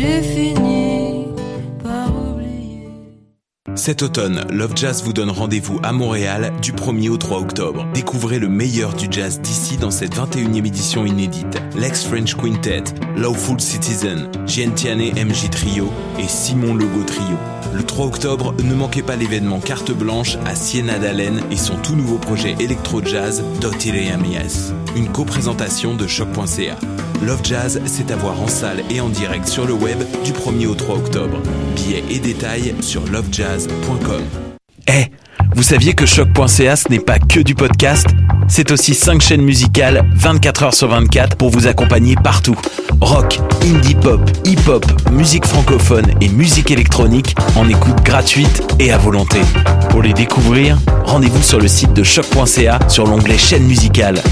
j'ai fini par oublier. Cet automne, Love Jazz vous donne rendez-vous à Montréal du 1er au 3 octobre. Découvrez le meilleur du jazz d'ici dans cette 21e édition inédite. Lex French Quintet, Lawful Citizen, Tiane MJ Trio et Simon Logo Trio. Le 3 octobre, ne manquez pas l'événement Carte Blanche à Siena d'Allen et son tout nouveau projet électro-jazz Dotireamias. Une co-présentation de choc.ca. Love Jazz, c'est à voir en salle et en direct sur le web du 1er au 3 octobre. Billets et détails sur lovejazz.com. Eh, vous saviez que choc.ca ce n'est pas que du podcast? C'est aussi 5 chaînes musicales 24 heures sur 24 pour vous accompagner partout. Rock, indie pop, hip-hop, musique francophone et musique électronique en écoute gratuite et à volonté. Pour les découvrir, rendez-vous sur le site de choc.ca sur l'onglet chaîne musicale.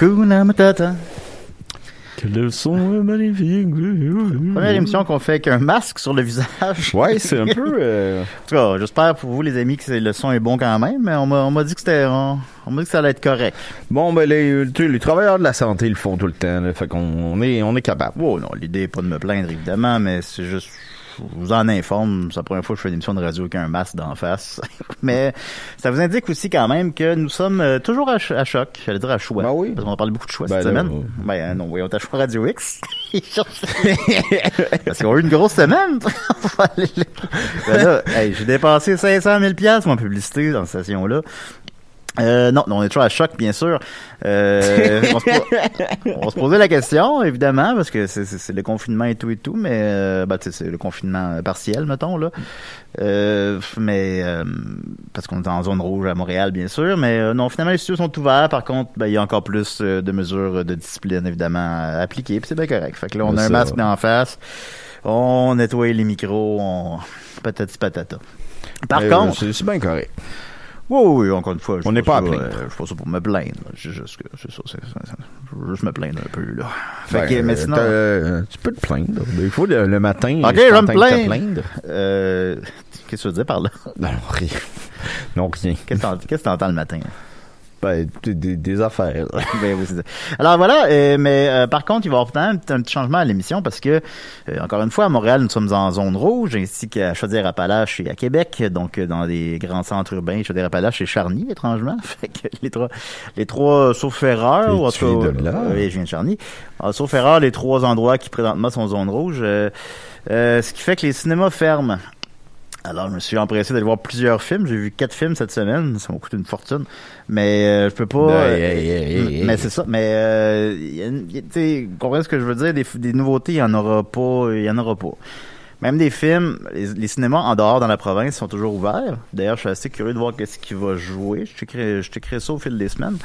Hakuna Matata. Quelle son magnifique. Première émission qu'on fait avec un masque sur le visage. Ouais, c'est un peu. euh, En tout cas, j'espère pour vous, les amis, que le son est bon quand même, mais on m'a dit que c'était. On, on m'a dit que ça allait être correct. Bon, ben, les, tu sais, les travailleurs de la santé ils le font tout le temps. Là, fait qu'on on est, on est capable. Oh non, l'idée est pas de me plaindre, évidemment, mais c'est juste. Je vous en informe, c'est la première fois que je fais une émission de radio avec un masque d'en face. mais ça vous indique aussi quand même que nous sommes euh, toujours à, ch- à choc, j'allais dire à choix. Ben oui. Parce qu'on a parlé beaucoup de choix Ben cette là, semaine. Ben euh, non, voyons, t'as choix Radio X. Parce qu'on a eu une grosse semaine. On. Ben là, hey, j'ai dépensé 500 000 piastres, mon publicité, dans cette station-là. Euh, non, non, on est toujours à choc, bien sûr. Euh, on, se on se posait la question, évidemment, parce que c'est- c'est c'est le confinement et tout et tout, mais euh, ben, tu sais, c'est le confinement partiel, mettons, là. Euh, mais euh, parce qu'on est en zone rouge à Montréal, bien sûr. Mais euh, non, finalement, les studios sont ouverts. Par contre, ben, il y a encore plus euh, de mesures de discipline, évidemment, à appliquer. Puis c'est bien correct. Fait que là, on Mais a un masque en face. On nettoie les micros. On... Patati patata. Par Euh, contre, c'est c'est bien correct. Oui, oui, encore une fois. On n'est pas à plaindre. euh, je ça pour me plaindre. C'est juste que, c'est ça, Je veux juste me plaindre un peu, là. Fait Ben, que, mais euh, tu peux te plaindre. Il faut le, matin. Ok, je vais me plaindre. Euh, qu'est-ce que tu veux dire par là? Non, rien. Non, rien. Qu'est-ce que que t'entends le matin? Ben, des, des- affaires. Ben oui, ça. Alors voilà, euh, mais euh, par contre, il va y avoir peut-être un, petit- un petit changement à l'émission parce que, euh, encore une fois, à Montréal, nous sommes en zone rouge, ainsi qu'à Chaudière-Appalaches et à Québec, donc euh, dans les grands centres urbains, Chaudière-Appalaches et Charny, étrangement. Fait que les trois, les trois, sauf erreur, ou en tout cas, oui, je viens de Charny. Alors, sauf erreur, les trois endroits qui présentement sont en zone rouge, euh, euh, ce qui fait que les cinémas ferment. Alors, je me suis empressé d'aller voir plusieurs films. J'ai vu quatre films cette semaine. Ça m'a coûté une fortune. Mais euh, je peux pas... Hey, hey, hey, hey, hey. Mais c'est ça. Mais, euh, tu comprenez ce que je veux dire? Des, des nouveautés, il y en aura pas. Il y en aura pas. Même des films, les, les cinémas en dehors dans la province sont toujours ouverts. D'ailleurs, je suis assez curieux de voir qu'est-ce qui va jouer. Je t'écris je t'écris ça au fil des semaines.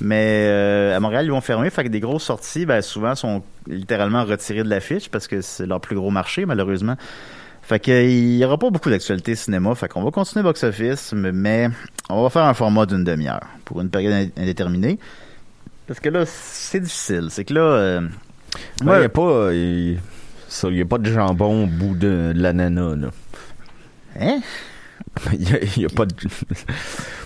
Mais euh, à Montréal, ils vont fermer. Fait que des grosses sorties, ben, souvent, sont littéralement retirées de l'affiche parce que c'est leur plus gros marché, malheureusement. Fait que il y aura pas beaucoup d'actualité cinéma. Fait qu'on va continuer box office, mais, on va faire un format d'une demi-heure pour une période ind- indéterminée. Parce que là, c'est difficile. C'est que là, euh, Il moi, n'y a pas. euh, il- y a pas de jambon au bout de, de l'ananas, là. hein? Il y a, il y a pas de.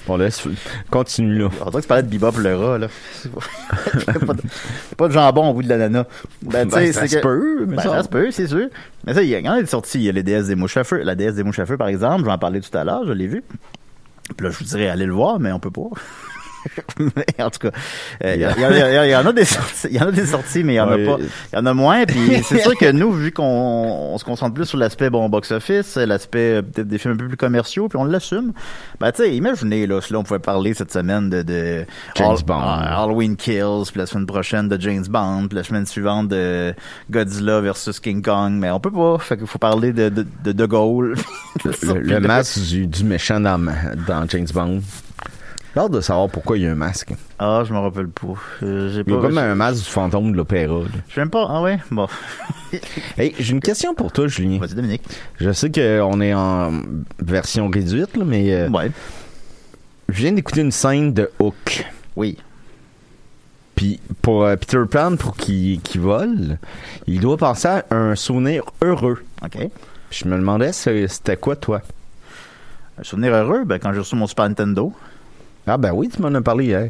Bon, laisse. Continue, là. On dirait que tu parlais de Bebop le rat, là. Il y a pas de, il y a pas de jambon au bout de l'ananas. Ben, Ben, ça c'est se que- peut, mais Ben, ça- ça se peut, c'est sûr. Mais ça, il y a des sorties. Il y a les déesses des mouches à feu. La déesse des mouches à feu, par exemple, j'en parlais tout à l'heure, je l'ai vu. Puis là, je vous dirais, allez le voir, mais on peut pas. mais en tout cas, euh, il y, en a des sorties, il y en a des sorties, mais il y en a Ouais. pas. Il y en a moins. Puis c'est sûr que nous, vu qu'on on se concentre plus sur l'aspect bon box-office, l'aspect euh, peut-être des films un peu plus commerciaux, puis on l'assume. Ben tu sais, imaginez là, là on pouvait parler cette semaine de, de James Bond. ah, Halloween Kills, puis la semaine prochaine de James Bond, puis la semaine suivante de Godzilla versus King Kong, mais on peut pas. Fait qu'il faut parler de de, de, de Gaulle. Le, le masque du, du méchant dans, dans James Bond. J'ai hâte de savoir pourquoi il y a un masque. Ah, je me rappelle pas. Euh, J'ai Il y a pas. comme un masque du fantôme de l'opéra. là. Je sais même pas. Ah ouais? Bon. Hey, j'ai une question pour toi, Julien. Vas-y, Dominique. Je sais qu'on est en version réduite, là, mais euh, Ouais. je viens d'écouter une scène de Hook. Oui. Puis pour euh, Peter Pan, pour qu'il qu'il vole, il doit penser à un souvenir heureux. OK. Puis je me demandais, c'est- c'était quoi, toi? Un souvenir heureux, ben, quand j'ai reçu mon Super Nintendo. Ah ben oui, tu m'en as parlé hier.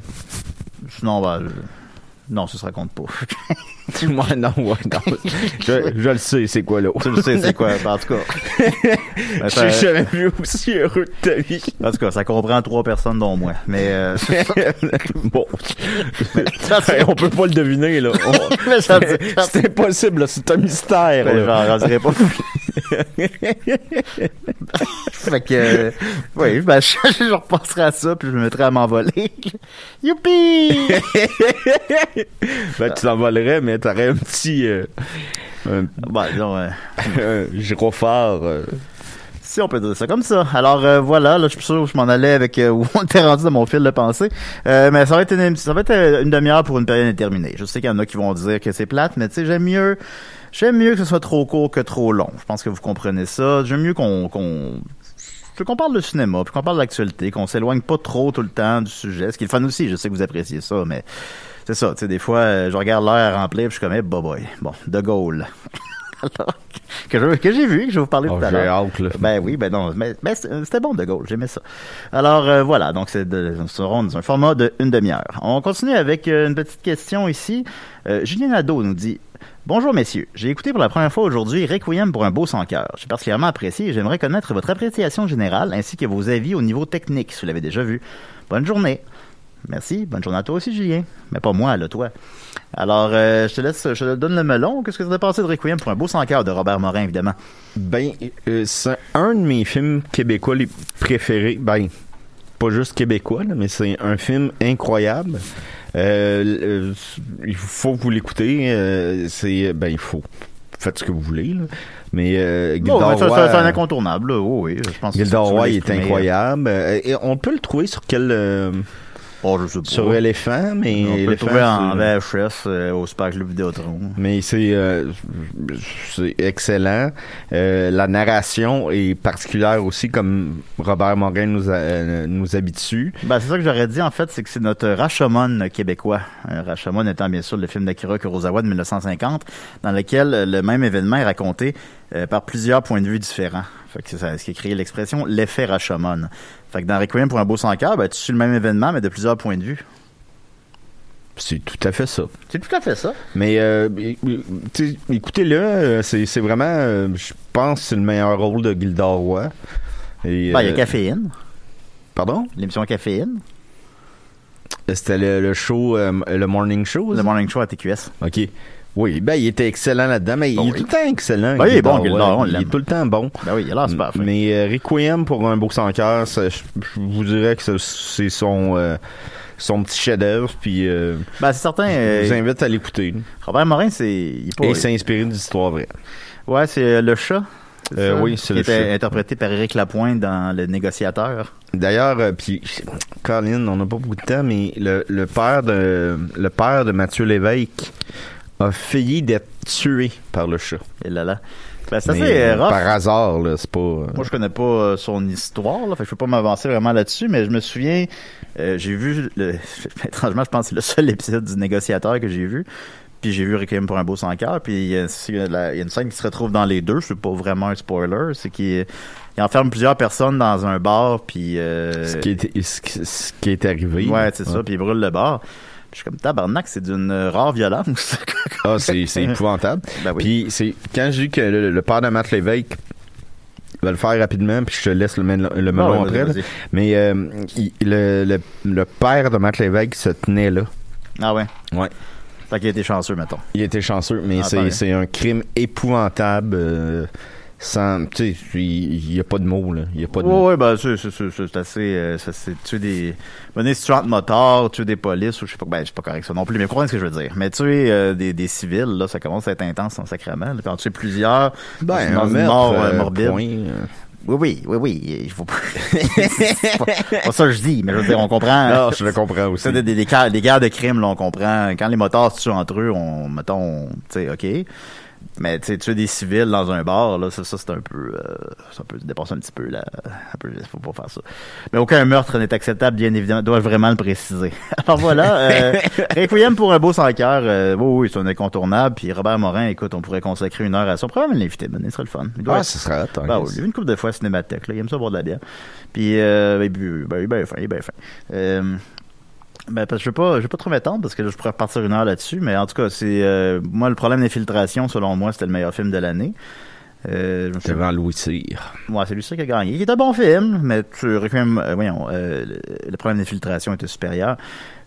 Sinon, ben, je- non, ça se raconte pas. Moi, non, ouais, non. Je, je le sais, c'est quoi l'autre. tu le sais, c'est quoi, en tout cas. Ben, ça- J'ai jamais vu aussi heureux de ta vie. en tout cas, ça comprend trois personnes, dont moi. Mais, euh, bon. c'est- Hey, on peut pas le deviner, là. On- Mais C'est impossible, là. C'est un mystère. Ben, là. j'en pas. fait que, euh, oui, ben, je, je repasserai à ça, puis je me mettrai à m'envoler. Youpi! Ben, tu t'envolerais, mais t'aurais un petit... euh, un, disons, euh, un gyrophare. euh. si on peut dire ça comme ça. Alors, euh, voilà, là, je suis sûr que je m'en allais avec euh, où on était rendu dans mon fil de pensée. Euh, mais ça va être une, ça va être une demi-heure pour une période indéterminée. Je sais qu'il y en a qui vont dire que c'est plate, mais tu sais, j'aime mieux, j'aime mieux que ce soit trop court que trop long. Je pense que vous comprenez ça. J'aime mieux qu'on, veux qu'on parle de cinéma, puis qu'on parle de l'actualité, qu'on s'éloigne pas trop tout le temps du sujet. Ce qui est le fun aussi, je sais que vous appréciez ça, mais c'est ça, tu sais, des fois, euh, je regarde l'heure à remplir, puis je suis comme, hey, boy, boy. Bon, De Gaulle. Alors, que, je- que j'ai vu, que je vais vous parler Oh, tout à j'ai l'heure. hâte, là. Ben oui, ben non, mais, mais c'était bon De Gaulle, j'aimais ça. Alors euh, voilà, donc c'est de- nous serons dans un format de une demi-heure. On continue avec euh, une petite question ici. Euh, Julien Nadeau nous dit Bonjour messieurs, j'ai écouté pour la première fois aujourd'hui Requiem pour un beau sans cœur. J'ai particulièrement apprécié et j'aimerais connaître votre appréciation générale ainsi que vos avis au niveau technique, si vous l'avez déjà vu. Bonne journée. Merci, bonne journée à toi aussi Julien. Mais pas moi, là, toi. Alors, euh, je te laisse, je te donne le melon. Qu'est-ce que tu as pensé de Requiem pour un beau sans cœur de Robert Morin, évidemment? Ben, euh, c'est un de mes films québécois les préférés. Ben, pas juste québécois, là, mais c'est un film incroyable. Euh, il faut que vous l'écoutez. euh, c'est ben il faut. Faites ce que vous voulez. là. Mais euh, ben, ça, c'est un incontournable, là. Oui, oui, je pense Roy est l'exprimer, incroyable. Euh, et on peut le trouver sur quel euh, Oh, je sais pas. sur éléphant, mais On peut le trouver en VHS euh, au Super Club Vidéotron. mais c'est euh, excellent. Euh, la narration est particulière aussi, comme Robert Morin nous a- nous habitue. Ben, c'est ça que j'aurais dit, en fait, c'est que c'est notre Rashomon québécois. Rashomon étant bien sûr le film d'Akira Kurosawa de 1950, dans lequel le même événement est raconté euh, par plusieurs points de vue différents. Fait que c'est ça, ce qui a créé l'expression l'effet Rashomon. Fait que dans Requiem pour un beau sans cœur, ben, tu suis le même événement, mais de plusieurs points de vue. C'est tout à fait ça. C'est tout à fait ça. Mais euh, écoutez-le, euh, c'est c'est vraiment, euh, je pense, que c'est le meilleur rôle de Gilda Roy. Et, Ben, il y a Caféine, Pardon? l'émission Caféine, C'était le, le show, euh, le morning show. le ça? morning show à TQS. OK. Oui, ben il était excellent là-dedans, mais Bon, il est oui. tout le temps excellent. Ben, il est bon, Roy, on Il est tout le temps bon. Ben oui, il a l'air super fin. Mais euh, Requiem pour un beau sans cœur, je, vous dirais que c'est son euh, son petit chef-d'œuvre, puis euh, Ben, c'est certain, euh, je vous invite à l'écouter. Robert Morin, c'est... il est pas- Et s'inspirer d'histoires vraies. Ouais, c'est euh, le chat. Euh, oui, c'est Qui le était interprété par Éric Lapointe dans Le Négociateur. D'ailleurs, euh, puis Colin, on n'a pas beaucoup de temps, mais le, le père de le père de Mathieu Lévesque a failli d'être tué par le chat. Et là là. Ben, c'est euh, euh, par hasard, là, c'est pas. euh, Moi, je connais pas euh, son histoire, là, fait que je peux pas m'avancer vraiment là-dessus, mais je me souviens, euh, j'ai vu, le, étrangement, je pense que c'est le seul épisode du Négociateur que j'ai vu, puis j'ai vu Requiem pour un beau sans cœur, puis il y, a, la- il y une scène qui se retrouve dans les deux, c'est pas vraiment un spoiler, c'est qu'il il enferme plusieurs personnes dans un bar, puis... ce qui est ce qui, ce qui est arrivé. Ouais, c'est ça, puis il brûle le bar. Je suis comme, tabarnak, c'est d'une rare violence. Ah, c'est c'est épouvantable. Ben oui. Puis c'est quand j'ai dit que le, le père de Matt Lévesque va le faire rapidement, puis je te laisse le, mel- le melon Ah ouais, après. vas-y, là. vas-y. Mais euh, il- le, le, le père de Matt Lévesque se tenait là. Ah ouais? Ouais. Fait qu'il été chanceux, mettons. Il était chanceux, mais Ah, c'est pareil. c'est un crime épouvantable. euh, sans, tu sais, il n'y a pas de mots là. Il y a pas de mots. ouais, ben, c'est, c'est, assez, euh, c'est, tuer des, mener si tu rentres motard, tuer des polices, ou je sais pas, ben, c'est pas correct ça non plus, mais comprenez ce que je veux dire. Mais tuer, euh, des, des civils, là, ça commence à être intense en sacrement, là. Puis en tuer plusieurs, Ben, un mort, euh, euh, morbide. point, Oui, oui, oui, oui. Il faut pas. c'est pas, pas ça que je dis, mais je veux dire, on comprend. Non, je le comprends aussi. C'est des, des, des, guerres- des guerres de crimes, là, on comprend. Quand les motards se tuent entre eux, on, mettons, tu sais, OK. Mais, tu sais, tuer des civils dans un bar, là, ça, ça c'est un peu, euh, ça peut dépasser un petit peu, là. Peu, faut pas faire ça. Mais aucun meurtre n'est acceptable, bien évidemment. Dois-je vraiment le préciser? Alors voilà, euh, Requiem pour un beau sans cœur, euh, oui, oui, c'est un incontournable. Puis Robert Morin, écoute, on pourrait consacrer une heure à ça. On pourrait même l'inviter, ben, ce serait le fun. Il doit Ah, être- ce sera hot, hein, oui, il y a une couple de fois à Cinémathèque, là. Il aime ça boire de la bière. Puis, euh, ben, ben, ben, il il est bien fin. Euh, ben, parce que je vais pas, je vais pas trop m'étendre parce que là, je pourrais repartir une heure là-dessus, mais en tout cas, c'est, euh, moi, le problème d'infiltration, selon moi, c'était le meilleur film de l'année. Euh, je devant Louis Cyr. Ouais, c'est lui qui a gagné. Il est un bon film, mais tu Requiem, euh, voyons, euh, le, problème d'infiltration était supérieur.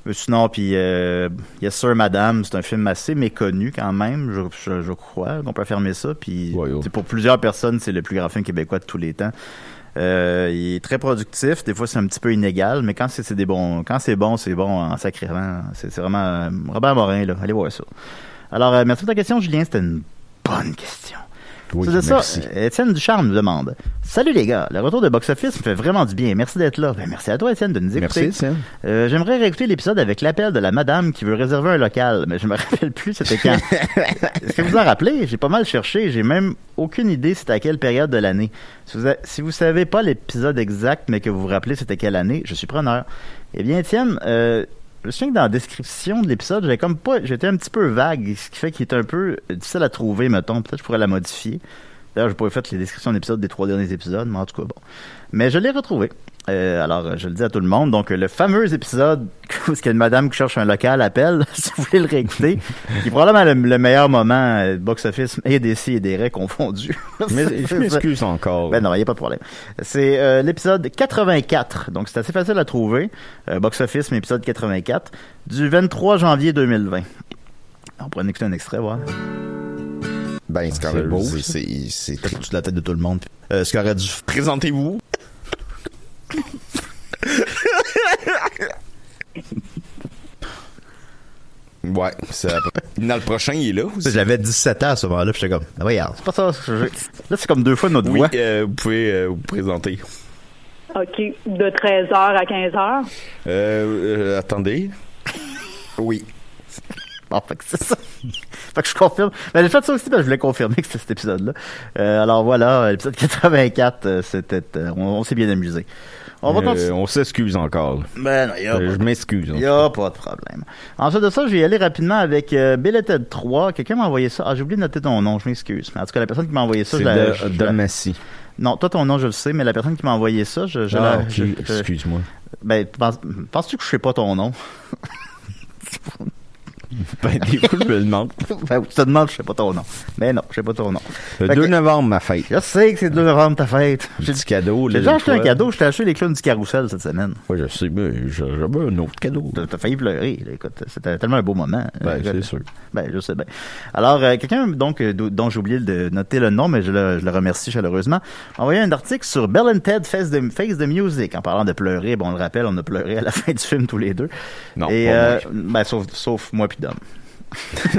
Euh, Sinon, puis euh, Yes Sir Madame, c'est un film assez méconnu quand même, je, je, je crois qu'on peut affirmer ça. Puis Ouais, ouais. c'est pour plusieurs personnes, c'est le plus grand film québécois de tous les temps. Euh, il est très productif, des fois c'est un petit peu inégal, mais quand c'est des bons, quand c'est bon, c'est bon en sacrément. C'est c'est vraiment euh, Robert Morin là, allez voir ça. Alors euh, merci pour ta question, Julien, c'était une bonne question. Oui, C'est ça. Étienne Ducharme nous demande Salut les gars, le retour de Box Office me fait vraiment du bien. Merci d'être là. Ben, merci à toi, Étienne, de nous écouter. Merci. Euh, J'aimerais réécouter l'épisode avec l'appel de la madame qui veut réserver un local, mais je me rappelle plus c'était quand. Est-ce que vous en rappelez? J'ai pas mal cherché. J'ai même aucune idée c'était à quelle période de l'année. Si vous, si vous savez pas l'épisode exact, mais que vous vous rappelez c'était quelle année, je suis preneur. Eh bien, Étienne, euh, je souviens que dans la description de l'épisode, j'avais comme pas, j'étais un petit peu vague, ce qui fait qu'il est un peu difficile à trouver, mettons. Peut-être que je pourrais la modifier. D'ailleurs, j'ai pas fait les descriptions d'épisodes des trois derniers épisodes, mais en tout cas, bon. Mais je l'ai retrouvé. Euh, alors, je le dis à tout le monde. Donc, le fameux épisode où une madame qui cherche un local appelle, si vous voulez le réécouter, qui est probablement le, le meilleur moment euh, box-office et des et des raies confondus. Mais je m'excuse encore. ben non, il n'y a pas de problème. C'est euh, l'épisode 84, donc c'est assez facile à trouver. Euh, Box Office, mais épisode 84, du 23 janvier 2020. On pourrait en écouter un extrait, voir. Ben, c'est quand même beau, c'est- toute la tête de tout le monde. Euh, ce qui aurait dû. Présentez-vous. Ouais, c'est. Dans le prochain, il est là aussi. J'avais 17 ans à ce moment-là, puis j'étais comme, ah, regarde. C'est pas ça. je- Là, c'est comme deux fois notre Oui, voix. euh, vous pouvez euh, vous présenter. OK. De 13h à 15h. Euh, euh, attendez. Oui. Bon, fait que c'est ça. fait que je confirme. Ben, j'ai fait ça aussi parce que je voulais confirmer que c'était cet épisode-là. Euh, alors voilà, l'épisode 84, euh, c'était, euh, on, on s'est bien amusé. On va Euh, continuer. on s'excuse encore. Ben non, y a Euh, pas- je m'excuse. Il n'y a pas de problème. Ensuite de ça, je vais y aller rapidement avec euh, Bill et Ted 3. Quelqu'un m'a envoyé ça. Ah, j'ai oublié de noter ton nom, je m'excuse. Mais en tout cas, la personne qui m'a envoyé ça, C'est je la- de, je- de la- Massy. Non, toi, ton nom, je le sais, mais la personne qui m'a envoyé ça, je, je Ah, la... ok, je- je- excuse-moi. ben, pense- penses-tu que je sais pas ton nom? Ben, des fois, je me le demande. ben, tu te demandes, je sais pas ton nom. Mais non, je sais pas ton nom. Le Fait 2 que- novembre, ma fête. Je sais que c'est le 2 novembre ta fête. J'ai Petit cadeau. j'ai déjà acheté un cadeau. Je t'ai acheté les clowns du carrousel cette semaine. Ouais, je sais, mais j'ai j'avais un autre cadeau. T'as failli pleurer. là. Écoute, c'était tellement un beau moment. Ben, Euh, c'est sûr. Ben, je sais bien. Alors, euh, quelqu'un donc euh, dont j'ai oublié de noter le nom, mais je le, je le remercie chaleureusement, m'a envoyé un article sur Bill and Ted Face the, Face the Music. En parlant de pleurer, bon, on le rappelle, on a pleuré à la fin du film tous les deux. Non, Et, pas euh, ben, sauf, sauf moi puis Dom.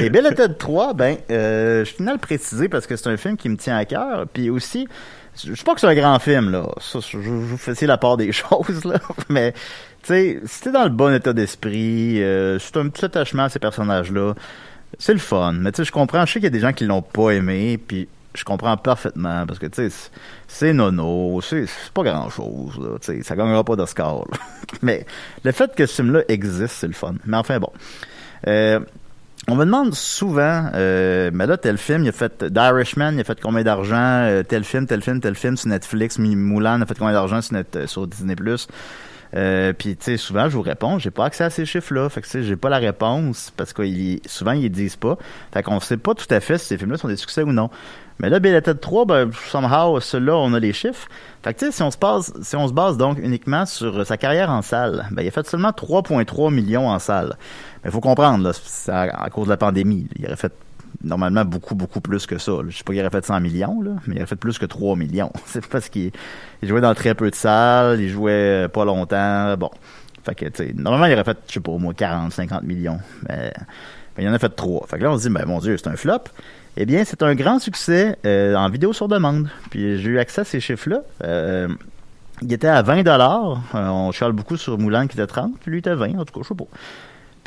Et Bill and Ted 3, ben, euh, je tenais à le préciser parce que c'est un film qui me tient à cœur. Puis aussi, je sais pas que c'est un grand film, là. Ça, je, vous fais la part des choses, là. Mais, tu sais, si dans le bon état d'esprit, euh, c'est un petit attachement à ces personnages-là. C'est le fun. Mais tu sais, je comprends, je sais qu'il y a des gens qui l'ont pas aimé, puis je comprends parfaitement, parce que, tu sais, c'est- nono, c'est pas grand-chose, là. Tu sais, ça gagnera pas d'Oscar, là. Mais le fait que ce film-là existe, c'est le fun. Mais enfin, bon. Euh, on me demande souvent, euh, mais là, tel film, il a fait d'Irishman, il a fait combien d'argent, euh, tel film, tel film, tel film sur Netflix, Mulan a fait combien d'argent sur, sur Disney+. Euh, puis, tu sais, souvent, je vous réponds, j'ai pas accès à ces chiffres-là. Fait que, tu sais, j'ai pas la réponse parce que souvent, ils disent pas. Fait qu'on sait pas tout à fait si ces films-là sont des succès ou non. Mais là, Bill Ted 3, ben, somehow, ceux-là, on a les chiffres. Fait que, tu sais, si on se base, si on se base donc uniquement sur sa carrière en salle, ben, il a fait seulement 3,3 millions en salle. Mais faut comprendre, là, à, à cause de la pandémie. Il aurait fait normalement beaucoup, beaucoup plus que ça. Je sais pas qu'il aurait fait 100 millions, là, mais il aurait fait plus que 3 millions. C'est parce qu'il il jouait dans très peu de salles, il jouait euh, pas longtemps. Bon. Fait que, tu normalement, il aurait fait, je sais pas, au moins 40, 50 millions. Mais, mais il en a fait 3. Fait que là, on se dit, ben, mon Dieu, c'est un flop. Eh bien, c'est un grand succès euh, en vidéo sur demande. Puis j'ai eu accès à ces chiffres-là. Euh, il était à 20 dollars. on charle beaucoup sur Moulin qui était 30, puis lui était 20, en tout cas, je sais pas.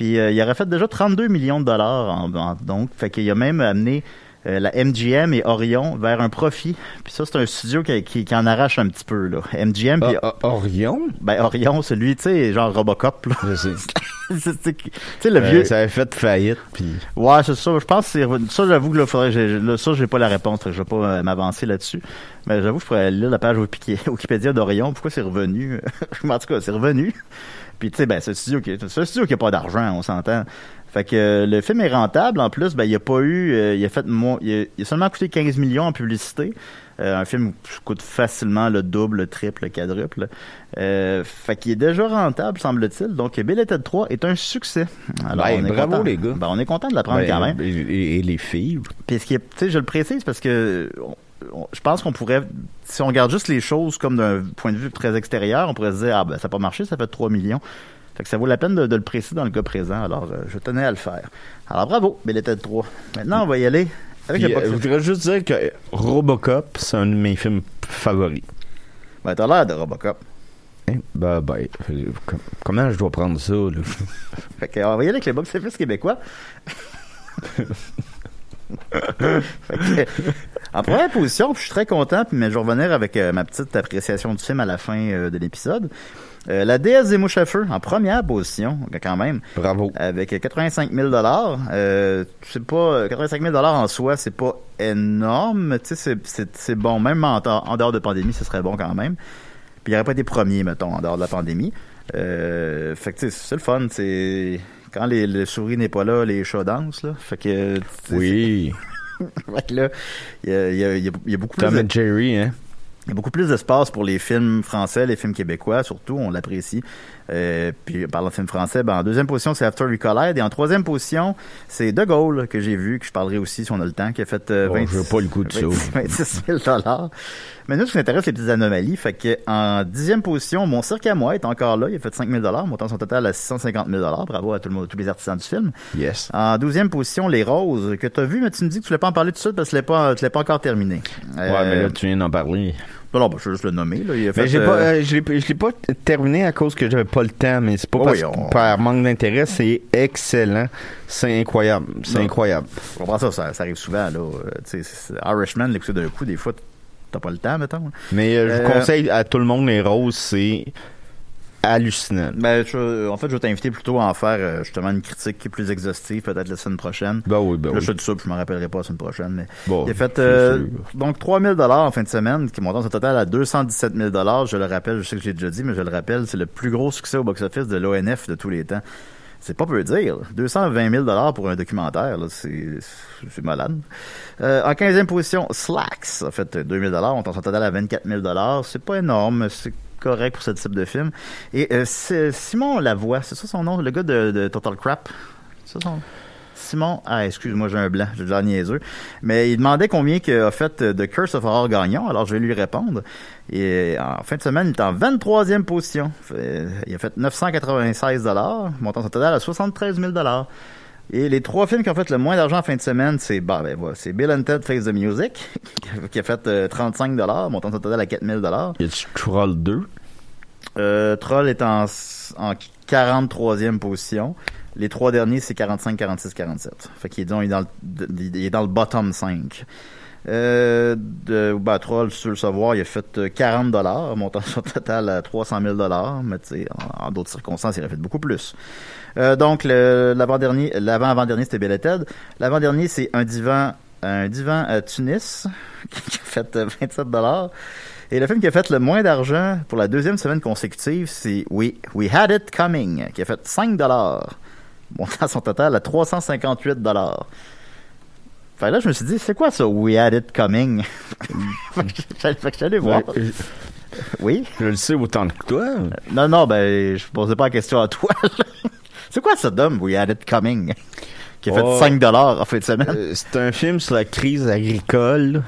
Puis euh, il aurait fait déjà 32 millions de dollars en, en- donc fait qu'il a même amené euh, la MGM et Orion vers un profit. Puis ça c'est un studio qui, qui, qui en arrache un petit peu là. MGM puis Ah, ah, Orion? ben Orion, celui tu sais genre Robocop là. Je sais. Tu sais le Euh, vieux ça avait fait faillite, puis... Ouais, c'est ça. Je pense que. Ça, j'avoue que là, faudrait là, ça, j'ai pas la réponse. Je vais pas euh, m'avancer là-dessus. Mais j'avoue que je pourrais lire la page Wiki- Wikipédia d'Orion. Pourquoi c'est revenu? en tout cas, c'est revenu. Puis, tu sais, ben, c'est un studio qui, c'est un studio qui a pas d'argent, on s'entend. Fait que euh, le film est rentable. En plus, ben, il a pas eu, euh, il a fait, il a, il a seulement coûté 15 millions en publicité. Euh, un film qui coûte facilement le double, le triple, le quadruple. Fait qu'il est déjà rentable, semble-t-il. Donc, Bill et Ted 3 est un succès. Alors, Ben, on est bravo, content. les gars. Ben, on est content de l'apprendre Ben, quand même. Et, les filles. Puis ce qui est, tu sais, je le précise parce que on- je pense qu'on pourrait, si on regarde juste les choses comme d'un point de vue très extérieur, on pourrait se dire, ah ben ça n'a pas marché, ça fait 3 millions. Fait que ça vaut la peine de, de le préciser dans le cas présent. Alors, euh, je tenais à le faire. Alors, bravo, de 3. Maintenant, on va y aller avec Puis, le euh, box je voudrais juste dire que Robocop, c'est un de mes films favoris. Ben, t'as l'air de Robocop. Hein? Ben, ben, euh, com- comment je dois prendre ça, là? Fait que, on va y aller avec le box-office québécois. Que, en première position, puis je suis très content, puis mais je vais revenir avec euh, ma petite appréciation du film à la fin euh, de l'épisode. Euh, la déesse des mouches à feu, en première position, quand même, Bravo. avec 85 000 euh, C'est pas 85 000 en soi, c'est pas énorme, mais tu sais, c'est- bon. Même en, en dehors de pandémie, ce serait bon quand même. Puis il aurait pas été premier, mettons, en dehors de la pandémie. Euh, fait que tu sais, c'est le fun. C'est quand les, le souris n'est pas là, les chats dansent là. Fait que Oui. fait que là, il y a, y y beaucoup plus Tom de- et Jerry, hein? Il y a beaucoup plus d'espace pour les films français, les films québécois, surtout, on l'apprécie. Euh, puis, parlant de films français, ben, en deuxième position, c'est After We Collide. Et en troisième position, c'est De Gaulle, que j'ai vu, que je parlerai aussi si on a le temps, qui a fait euh, Bon, 20 je veux pas le coup de ça. 26 000 Mais nous, ce qui nous intéresse, les petites anomalies. Fait que, en dixième position, Mon Cirque à moi est encore là. Il a fait 5 000 montant son total à 650 000 Bravo à tout le monde, tous les artisans du film. Yes. En douzième position, Les Roses, que tu as vu, mais tu me dis que tu ne l'as pas en parler tout de suite parce que tu l'as pas, tu l'as pas encore terminé. Ouais, mais là, tu viens d'en parler. Non, non, ben, je vais juste le nommer. Là. Il a Mais fait, j'ai euh, pas, euh, je l'ai pas terminé à cause que j'avais pas le temps, mais c'est pas Oh parce oui, on- que par manque d'intérêt, c'est excellent. C'est incroyable. C'est incroyable. Je comprends ça, ça, ça arrive souvent, là. Euh, Irishman, l'écouter d'un coup, des fois, t'as pas le temps, mettons. Mais euh, je Euh, conseille à tout le monde les roses, c'est hallucinant. Ben, je- en fait, je vais t'inviter plutôt à en faire, euh, justement, une critique plus exhaustive, peut-être la semaine prochaine. Ben oui, ben là, oui. je puis je me rappellerai pas la semaine prochaine, mais Bon, il a fait, euh, donc, 3000 dollars en fin de semaine, qui monte son total à 217 000 dollars. Je le rappelle, je sais que j'ai déjà dit, mais je le rappelle, c'est le plus gros succès au box-office de l'ONF de tous les temps. C'est pas peu dire. 220 000 dollars pour un documentaire, c'est, malade. Euh, en 15e position, Slacks a fait 2000 dollars. On total à 24 000 dollars. C'est pas énorme, c'est correct pour ce type de film. Et euh, Simon Lavoie, c'est ça son nom, le gars de, de Total Crap? C'est ça son Simon, ah excuse-moi, j'ai un blanc, j'ai déjà niaiseux. Mais il demandait combien a fait euh, The Curse of Aurore Gagnon, alors je vais lui répondre. Et en fin de semaine, il est en 23e position. Il a fait 996 montant son total à 73 000 Et les trois films qui ont fait le moins d'argent en fin de semaine, c'est bah, ben, voilà, c'est Bill and Ted Face the Music, qui a fait euh, 35 montant son total à 4 000 Y Troll 2? euh, Troll est en, en 43e position. Les trois derniers, c'est 45, 46, 47. Fait qu'il est, il est dans le, de- il est dans le bottom 5. Euh, de, tu veux le savoir, il a fait euh, 40 dollars, montant son total à 300 000 dollars, mais tu sais, en, d'autres circonstances, il aurait fait beaucoup plus. Euh, donc, l'avant-dernier, l'avant-avant-dernier, c'était Bill Ted. L'avant-dernier, c'est un divan, un divan à Tunis, qui a fait euh, 27 dollars. Et le film qui a fait le moins d'argent pour la deuxième semaine consécutive, c'est We, We Had It Coming, qui a fait 5 dollars, montant son total à 358 dollars. Fait là, je me suis dit, c'est quoi ça, We Had It Coming? fait que j'allais- fait que j'allais voir. Ouais, Oui? je le sais autant que toi. Non, non, ben, je posais pas la question à toi. c'est quoi ça, Dom, We Had It Coming? Qui a fait Oh. 5 dollars en fin de semaine. Euh, c'est un film sur la crise agricole.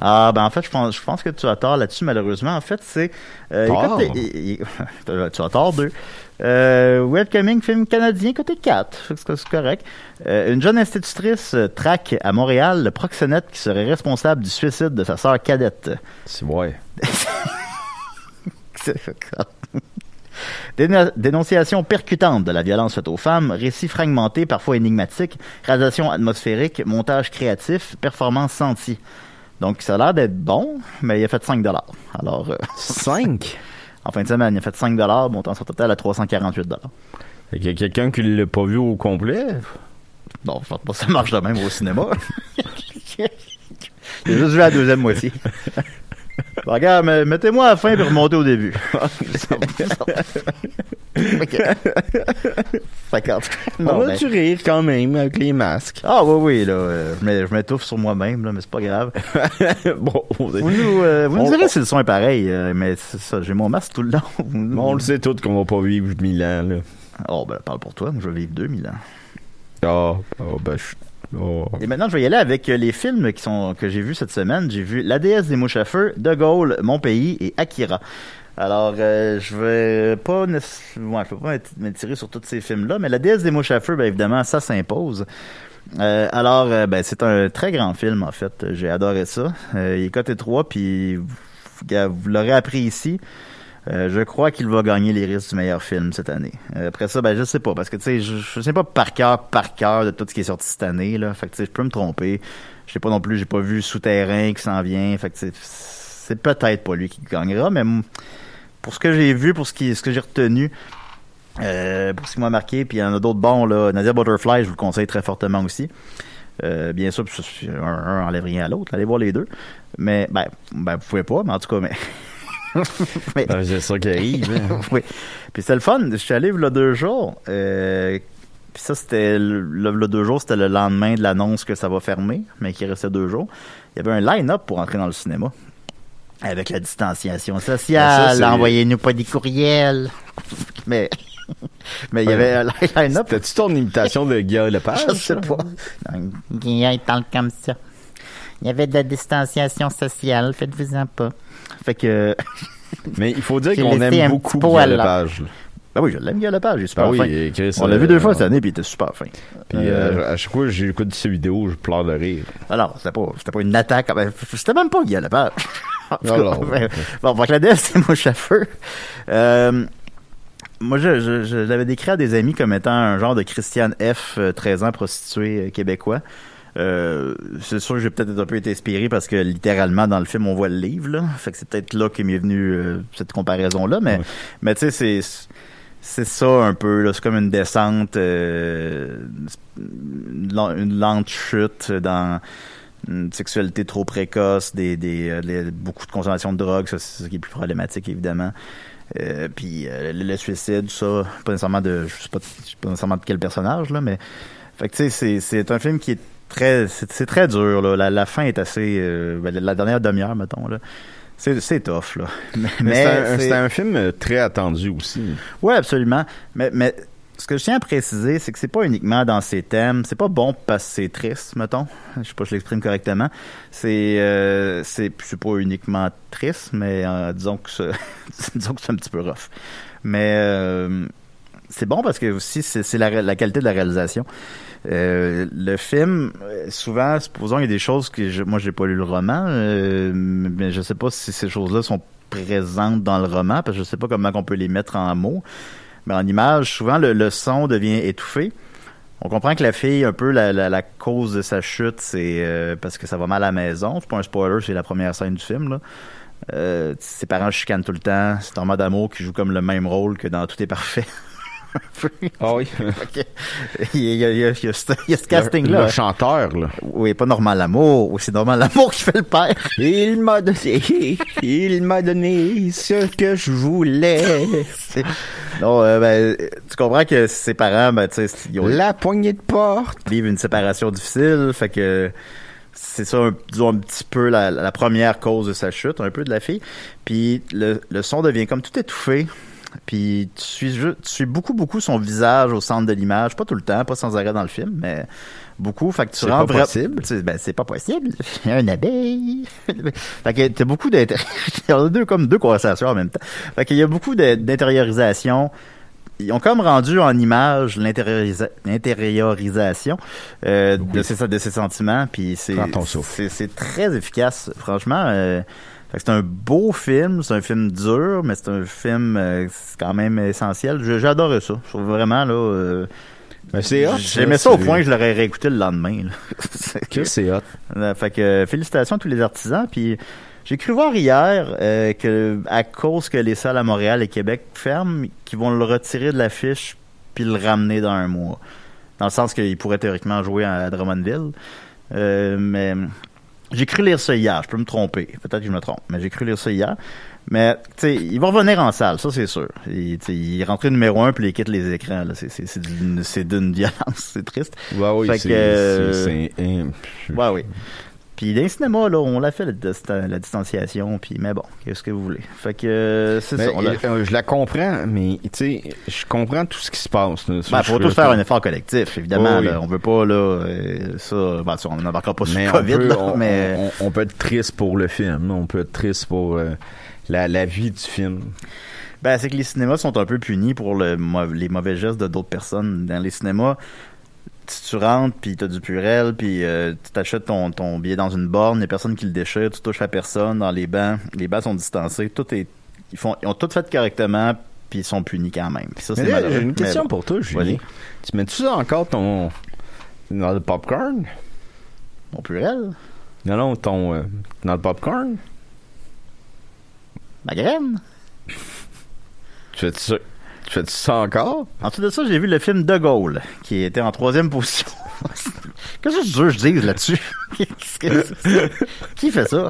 Ah, ben en fait, je pense, je pense que tu as tort là-dessus, malheureusement. En fait, c'est... Euh, écoute, tu as tort, deux. Euh, Welcoming film canadien, côté 4. Fait que C'est correct. Euh, une jeune institutrice euh, traque à Montréal le proxénète qui serait responsable du suicide de sa sœur cadette. C'est ouais. Déno- Dénonciation percutante de la violence faite aux femmes, récit fragmenté, parfois énigmatique, réalisation atmosphérique, montage créatif, performance sentie. Donc, ça a l'air d'être bon, mais il a fait 5 dollars. Alors, euh, 5. en fin de semaine, il a fait 5 dollars, montant son total à 348 dollars. Il y a quelqu'un qui l'a pas vu au complet? Bon, je pense pas que ça marche de même au cinéma. J'ai juste vu la deuxième moitié. Bon, regarde, mais- mettez-moi à la fin et remontez au début. Ok. 50. On Non, va ben- rire quand même avec les masques? Ah oui, oui, là, euh, je m'é- je m'étouffe sur moi-même, là, mais c'est pas grave. bon, on, Vous nous, euh, vous nous On- direz si le son est pareil, euh, mais c'est ça, j'ai mon masque tout le long. Vous- on le sait tous qu'on va pas vivre 1000 ans. Là. Oh, ben, parle pour toi, moi, je vais vivre 2000 ans. Ah, oh, ben, je- oh. Et maintenant, je vais y aller avec les films qui sont que j'ai vus cette semaine. J'ai vu La déesse des mouches à feu, De Gaulle, Mon pays et Akira. Alors, euh, je vais pas je pas m'éti- m'étirer sur tous ces films-là, mais La déesse des mouches à feu, ben évidemment, ça s'impose. Euh, alors, euh, ben, c'est un très grand film, en fait. J'ai adoré ça. Euh, il est coté 3, puis vous l'aurez appris ici. Euh, je crois qu'il va gagner les risques du meilleur film cette année. Euh, après ça, ben je sais pas, parce que tu sais, je, je sais pas par cœur, par cœur de tout ce qui est sorti cette année là. Fait que tu sais, je peux me tromper. Je sais pas non plus, j'ai pas vu Souterrain qui s'en vient. Fait que c'est- peut-être pas lui qui gagnera, mais pour ce que j'ai vu, pour ce qui, ce que j'ai retenu, euh, pour ce qui m'a marqué, puis il y en a d'autres bons là. Nadia Butterfly, je vous le conseille très fortement aussi. Bien sûr, un, un enlève rien à l'autre. Allez voir les deux. Mais ben, ben vous pouvez pas, mais en tout cas, mais. mais- Ben, c'est ça qui arrive. hein. oui. Puis c'était le fun. Je suis allé là deux jours. Euh, puis ça, c'était le, deux jours, c'était le lendemain de l'annonce que ça va fermer, mais qu'il restait deux jours. Il y avait un line-up pour entrer dans le cinéma. Avec la distanciation sociale, c'est- envoyez-nous pas des courriels. mais mais il y avait un line-up. C'était-tu ton imitation de Guillaume Lepage? Je sais pas. Guillaume, il parle comme ça. Il y avait de la distanciation sociale, faites-vous-en pas. Fait que. Mais il faut dire qu'on aime beaucoup Guillaume Lepage. Ben oui, je l'aime, Guillaume Lepage. Il est super Ben oui, fin. et Chris, On l'a euh, vu deux fois cette euh, année, puis il était super fin. Puis Euh, euh, à chaque fois que j'écoute ces vidéos, je pleure de rire. Alors, c'était pas, c'était pas une attaque. Ben, C'était même pas Guillaume Lepage. Alors, ben, bon, donc la DS, c'est feu. Euh, moi, je, je, je l'avais décrit à des amis comme étant un genre de Christiane F, euh, 13 ans, prostituée euh, québécois. Euh, c'est sûr que j'ai peut-être un peu été inspiré parce que littéralement dans le film on voit le livre là. Fait que c'est peut-être là qu'est m'est venue euh, cette comparaison là, mais Ouais. mais tu sais c'est c'est ça un peu. C'est comme une descente, euh, une len- une lente chute dans une sexualité trop précoce, des, des, euh, beaucoup de consommation de drogue, c'est ce qui est plus problématique évidemment. Puis le, suicide, ça, pas nécessairement de, je sais pas, pas nécessairement de quel personnage là, mais fait que tu sais, c'est c'est un film qui est très, c'est très dur là. La, la fin est assez, euh, ben, la dernière demi-heure mettons là. C'est c'est tough là. Mais, Mais c'est un- film très attendu aussi. oui, absolument. Mais, mais ce que je tiens à préciser, c'est que c'est pas uniquement dans ces thèmes. C'est pas bon parce que c'est triste, mettons. Je sais pas si je l'exprime correctement. C'est euh, c'est c'est pas uniquement triste, mais euh, disons que c'est disons que c'est un petit peu rough. Mais euh, c'est bon parce que aussi c'est la, la qualité de la réalisation. Euh, le film, souvent, supposons il y a des choses que je, moi j'ai pas lu le roman, euh, mais je sais pas si ces choses-là sont présentes dans le roman, parce que je sais pas comment on peut les mettre en mots. Mais en image, souvent le, son devient étouffé. On comprend que la fille, un peu la, la, la cause de sa chute, c'est euh, parce que ça va mal à la maison. C'est pas un spoiler, c'est la première scène du film. Là. Euh, ses parents chicanent tout le temps. C'est Thomas D'Amour qui joue comme le même rôle que dans Tout est parfait. Ah oui. Il, y a, il, y a, il, y a, ce- casting-là. Le, le chanteur, là. Oui, pas Normal Amour. Oui, c'est Normal Amour qui fait le père. Il m'a donné, il m'a donné ce que je voulais. Non, euh, ben, tu comprends que ses parents, ben, tu sais, ils ont- La poignée de porte. vivent une séparation difficile, fait que c'est ça, un, disons, un petit peu la, la première cause de sa chute, un peu de la fille. Puis le, le son devient comme tout étouffé. Puis tu suis, tu suis beaucoup, beaucoup son visage au centre de l'image. Pas tout le temps, pas sans arrêt dans le film, mais beaucoup. Fait que tu C'est rends pas vra- possible. tu Ben, c'est pas possible. Il y a un abeille. fait que t'as beaucoup y en a deux, comme deux conversations en même temps. Fait qu'il y a beaucoup d'intériorisation. Ils ont comme rendu en image l'intériorisa- l'intériorisation euh, de, ses, de ses sentiments. Puis c'est très efficace. Franchement, euh, c'est un beau film. C'est un film dur, mais c'est un film euh, c'est quand même essentiel. Adoré ça. Je trouve vraiment là. euh, Ben, c'est hot, J'aimais ça, ça au point que je l'aurais réécouté le lendemain. C'est que- Que c'est hot. euh, Fait que euh, félicitations à tous les artisans. Puis j'ai cru voir hier euh, que à cause que les salles à Montréal et Québec ferment, qu'ils vont le retirer de l'affiche puis le ramener dans un mois. Dans le sens qu'il pourrait théoriquement jouer à Drummondville. Euh, mais j'ai cru lire ça hier. Je peux me tromper. Peut-être que je me trompe. Mais j'ai cru lire ça hier. Mais, tu sais, il va revenir en salle, ça c'est sûr. Il, il est rentré numéro un puis il quitte les écrans. là. C'est- C'est c'est d'une c'est d'une violence, c'est triste. Ouais, oui, c'est- euh, c'est- c'est un- Ouais, oui. Puis dans les cinémas, là, on l'a fait la, dista- la distanciation, puis mais bon, qu'est-ce que vous voulez. Fait que euh, c'est ça. On euh, je la comprends, mais tu sais, je comprends tout ce qui se passe. là. Ben, faut tous faire un effort collectif, évidemment. Oui. On veut pas, là, euh, ça, ben, on n'embarquera pas sur Mais le on COVID, peut, là, on, mais... on- on peut être triste pour le film. On peut être triste pour euh, la, la vie du film. Ben, c'est que les cinémas sont un peu punis pour le, les mauvais gestes de d'autres personnes. Dans les cinémas, tu rentres, puis t'as du purel, puis euh, tu t'achètes ton, ton billet dans une borne, il y a personne qui le déchire, tu touches à personne dans les bancs, les bancs sont distancés, tout est... Ils, font, ils ont tout fait correctement, puis ils sont punis quand même. Ça, c'est j'ai une question pour toi, Julien. Vas-y. Tu mets-tu encore ton dans le popcorn? Mon purel? Non, non, ton euh, dans le popcorn? Ma graine? Tu fais ça? Tu fais ça encore? En dessous de ça, j'ai vu le film De Gaulle, qui était en troisième position. Qu'est-ce que tu veux que je dise là-dessus? Qui fait ça?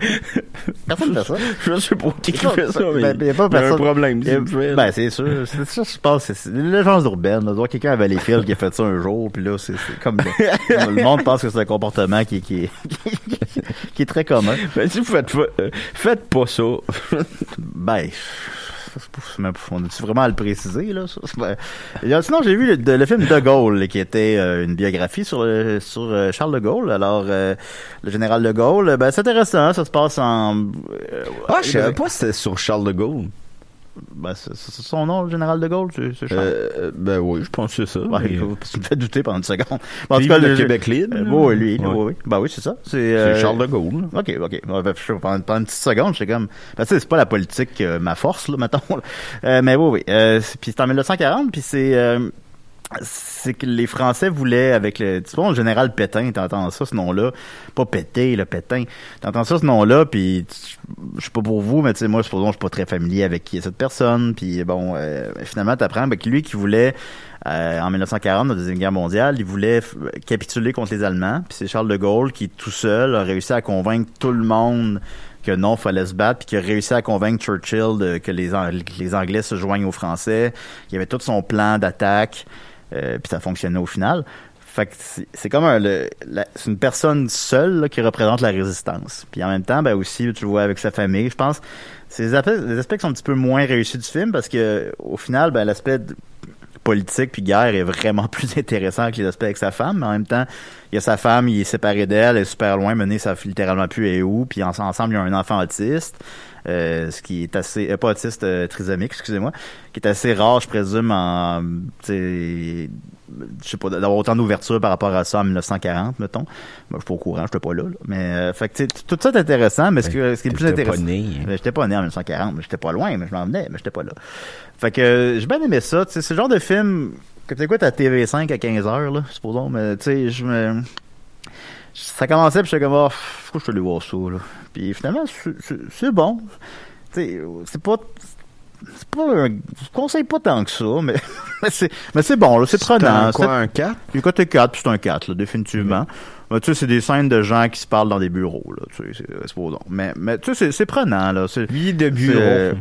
Personne fait ça. Je sais pas qui fait ça, mais ben, y a pas il y a un personne- problème. y a-. Ben, c'est sûr. C'est ça, je pense. C'est légende urbaine. Là. Doit quelqu'un avait les fils qui a fait ça un jour, puis là, c'est comme le, le monde pense que c'est un comportement qui, qui, est- qui est très commun. Ben, si vous faites, pas- euh, faites pas ça. Ben, c'est vraiment à le préciser, là? ça? Ben, sinon, j'ai vu le, film De Gaulle, qui était euh, une biographie sur, euh, sur euh, Charles de Gaulle. Alors, euh, le général de Gaulle, ben, c'est intéressant. Ça se passe en... Ah, je savais pas si c'était sur Charles de Gaulle. Ben, c'est c'est son nom, le général de Gaulle, c'est c'est Charles. Euh, ben oui, je pense que c'est ça. Mais- tu me fais douter pendant une seconde. Bon, en tout cas, le le Québec libre, Euh, oui, lui, Ouais. oui, oui. Ben oui, c'est ça. C'est C'est euh, Charles de Gaulle. OK, OK. Ben, je pendant, pendant une petite seconde, j'étais comme... Ben, tu sais, c'est pas la politique euh, ma force, là, mettons. là. Euh, mais oui, oui. Euh, c'est- puis c'est en 1940, puis c'est... c'est que les Français voulaient, avec le... Tu vois, le général Pétain, t'entends ça, ce nom-là. Pas Pété, le Pétain. T'entends ça, ce nom-là, puis je sais pas pour vous, mais tu sais, moi, supposons, je suis pas très familier avec qui est cette personne, puis bon, euh, finalement, t'apprends ben, lui qui voulait... euh, en 1940, dans la Deuxième Guerre mondiale, il voulait capituler contre les Allemands. Puis c'est Charles de Gaulle qui, tout seul, a réussi à convaincre tout le monde que non, fallait se battre, puis qui a réussi à convaincre Churchill de- que les, les Anglais se joignent aux Français. Il y avait tout son plan d'attaque, euh, puis ça fonctionnait au final. Fait que c'est comme un, c'est une personne seule qui représente la résistance. Puis en même temps, ben aussi, tu le vois avec sa famille. Je pense c'est des aspects, qui sont un petit peu moins réussis du film parce que au final, ben l'aspect politique puis guerre est vraiment plus intéressant que les aspects avec sa femme. Mais en même temps, il y a sa femme, il est séparé d'elle, elle est super loin, menée, ça littéralement plus et où? Puis en- ensemble, il y a un enfant autiste. Euh, ce qui est assez euh, pas autiste euh, trisomique excusez-moi qui est assez rare je présume en je sais pas d'avoir autant d'ouverture par rapport à ça en 1940 mettons moi je suis pas au courant je suis pas là, là. mais fait que tout ça est intéressant mais ce, que, ce qui est le plus intéressant né, hein. Ben, j'étais pas né en 1940 mais j'étais pas loin mais je m'en venais mais j'étais pas là fait que j'ai bien aimé ça tu sais c'est le genre de film que tu écoutes à TV5 à 15h là supposons mais tu sais je me ça commençait puis j'étais comme oh, pourquoi je suis allé voir ça là puis finalement c'est- c'est c'est bon. C'est pas c'est pas un, je conseille pas tant que ça mais mais c'est c'est bon c'est prenant un quoi, C'est- un 4? puis côté 4 puis c'est un 4 là définitivement. Mais tu sais c'est des scènes de gens qui se parlent dans des bureaux là tu sais c'est c'est long mais mais tu sais c'est- c'est prenant là c'est Vie de bureau.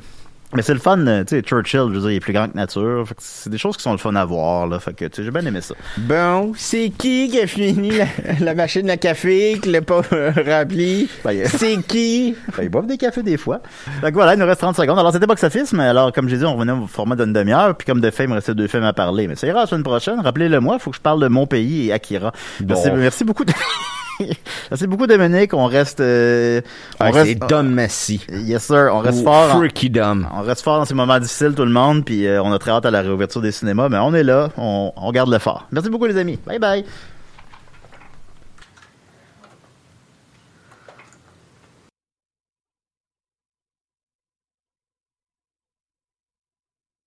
Mais c'est le fun, euh, tu sais, Churchill, je veux dire, il est plus grand que nature. Fait que c'est des choses qui sont le fun à voir, là. Fait que, tu sais, j'ai bien aimé ça. Bon, c'est qui qui a fini la, la machine à café, qui l'a pas euh, rempli? Ben, C'est qui? Ben, ils boivent des cafés des fois. Fait que voilà, il nous reste 30 secondes. Alors, c'était Box Office, mais alors, comme j'ai dit, on revenait au format d'une demi-heure, puis comme de fait, il me restait deux films à parler. Mais ça ira la semaine prochaine. Rappelez-le moi, faut que je parle de mon pays et Akira. Merci, Bon. merci beaucoup. De... merci beaucoup, Dominique. On reste, euh, on Ah, reste, c'est Dom Massy. yes sir, on reste Ou fort. en- Freaky Dom. On reste fort dans ces moments difficiles, tout le monde, puis euh, on a très hâte à la réouverture des cinémas, mais on est là, on, on garde le fort. Merci beaucoup, les amis. Bye bye.